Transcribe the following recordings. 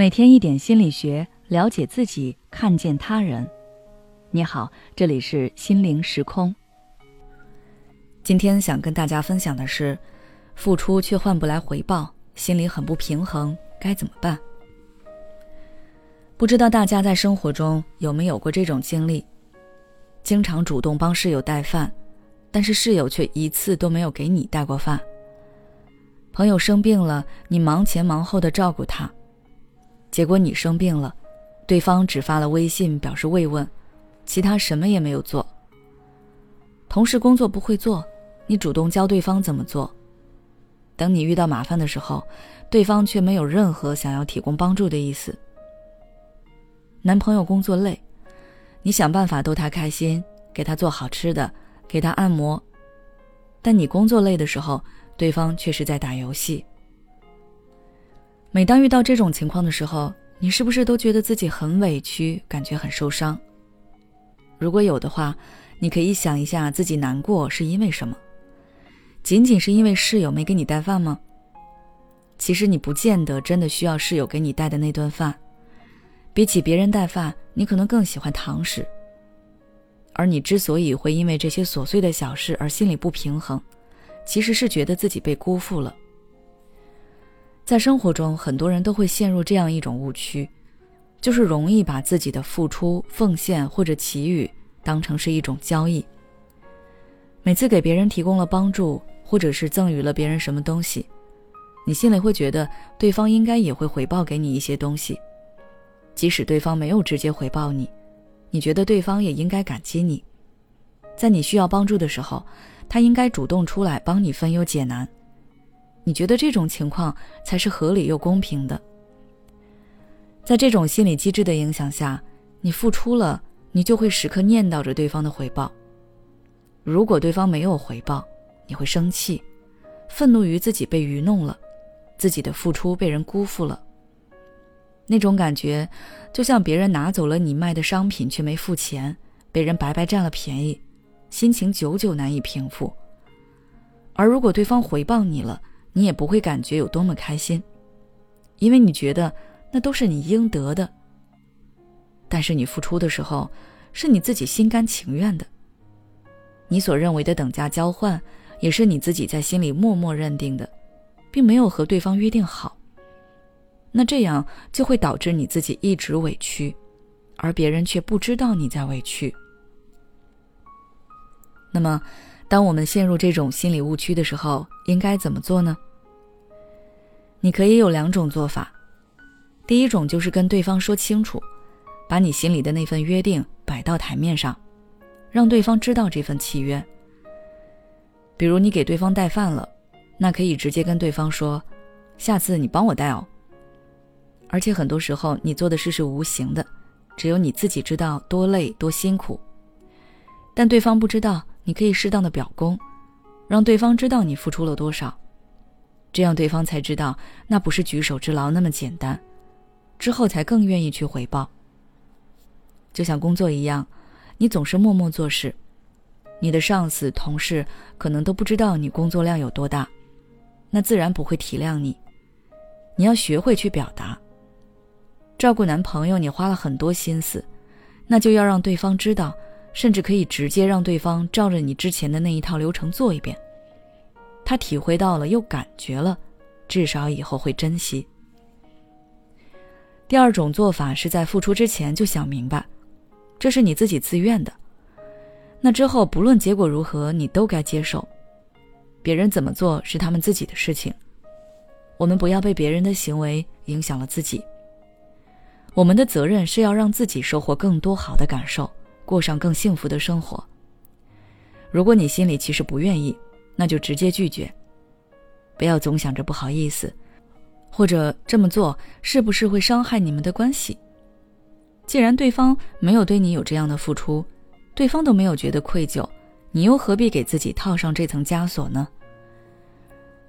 每天一点心理学，了解自己，看见他人。你好，这里是心灵时空。今天想跟大家分享的是，付出却换不来回报，心里很不平衡，该怎么办？不知道大家在生活中有没有过这种经历？经常主动帮室友带饭，但是室友却一次都没有给你带过饭。朋友生病了，你忙前忙后的照顾他。结果你生病了，对方只发了微信表示慰问，其他什么也没有做。同事工作不会做，你主动教对方怎么做。等你遇到麻烦的时候，对方却没有任何想要提供帮助的意思。男朋友工作累，你想办法逗他开心，给他做好吃的，给他按摩，但你工作累的时候，对方却是在打游戏。每当遇到这种情况的时候，你是不是都觉得自己很委屈，感觉很受伤？如果有的话，你可以想一下自己难过是因为什么？仅仅是因为室友没给你带饭吗？其实你不见得真的需要室友给你带的那顿饭，比起别人带饭，你可能更喜欢堂食。而你之所以会因为这些琐碎的小事而心里不平衡，其实是觉得自己被辜负了。在生活中，很多人都会陷入这样一种误区，就是容易把自己的付出、奉献或者给予当成是一种交易。每次给别人提供了帮助，或者是赠予了别人什么东西，你心里会觉得对方应该也会回报给你一些东西。即使对方没有直接回报你，你觉得对方也应该感激你，在你需要帮助的时候，他应该主动出来帮你分忧解难。你觉得这种情况才是合理又公平的。在这种心理机制的影响下，你付出了，你就会时刻念叨着对方的回报。如果对方没有回报，你会生气，愤怒于自己被愚弄了，自己的付出被人辜负了。那种感觉，就像别人拿走了你卖的商品却没付钱，被人白白占了便宜，心情久久难以平复。而如果对方回报你了，你也不会感觉有多么开心，因为你觉得那都是你应得的。但是你付出的时候，是你自己心甘情愿的。你所认为的等价交换，也是你自己在心里默默认定的，并没有和对方约定好。那这样就会导致你自己一直委屈，而别人却不知道你在委屈。那么。当我们陷入这种心理误区的时候，应该怎么做呢？你可以有两种做法。第一种就是跟对方说清楚，把你心里的那份约定摆到台面上，让对方知道这份契约。比如你给对方带饭了，那可以直接跟对方说：“下次你帮我带哦。”而且很多时候你做的事是无形的，只有你自己知道多累多辛苦，但对方不知道。你可以适当的表功，让对方知道你付出了多少，这样对方才知道那不是举手之劳那么简单，之后才更愿意去回报。就像工作一样，你总是默默做事，你的上司、同事可能都不知道你工作量有多大，那自然不会体谅你。你要学会去表达。照顾男朋友，你花了很多心思，那就要让对方知道。甚至可以直接让对方照着你之前的那一套流程做一遍，他体会到了又感觉了，至少以后会珍惜。第二种做法是在付出之前就想明白，这是你自己自愿的，那之后不论结果如何，你都该接受。别人怎么做是他们自己的事情，我们不要被别人的行为影响了自己。我们的责任是要让自己收获更多好的感受。过上更幸福的生活。如果你心里其实不愿意，那就直接拒绝，不要总想着不好意思，或者这么做是不是会伤害你们的关系？既然对方没有对你有这样的付出，对方都没有觉得愧疚，你又何必给自己套上这层枷锁呢？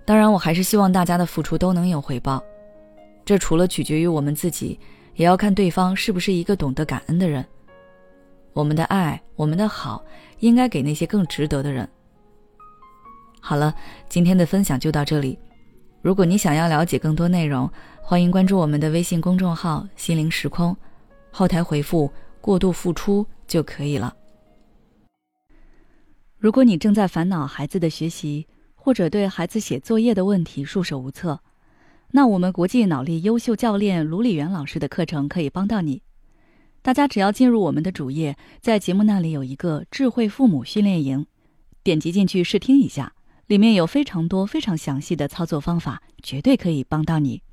当然，我还是希望大家的付出都能有回报，这除了取决于我们自己，也要看对方是不是一个懂得感恩的人。我们的爱，我们的好，应该给那些更值得的人。好了，今天的分享就到这里。如果你想要了解更多内容，欢迎关注我们的微信公众号“心灵时空”，后台回复“过度付出”就可以了。如果你正在烦恼孩子的学习，或者对孩子写作业的问题束手无策，那我们国际脑力优秀教练卢礼元老师的课程可以帮到你。大家只要进入我们的主页，在节目那里有一个智慧父母训练营，点击进去试听一下。里面有非常多、非常详细的操作方法，绝对可以帮到你。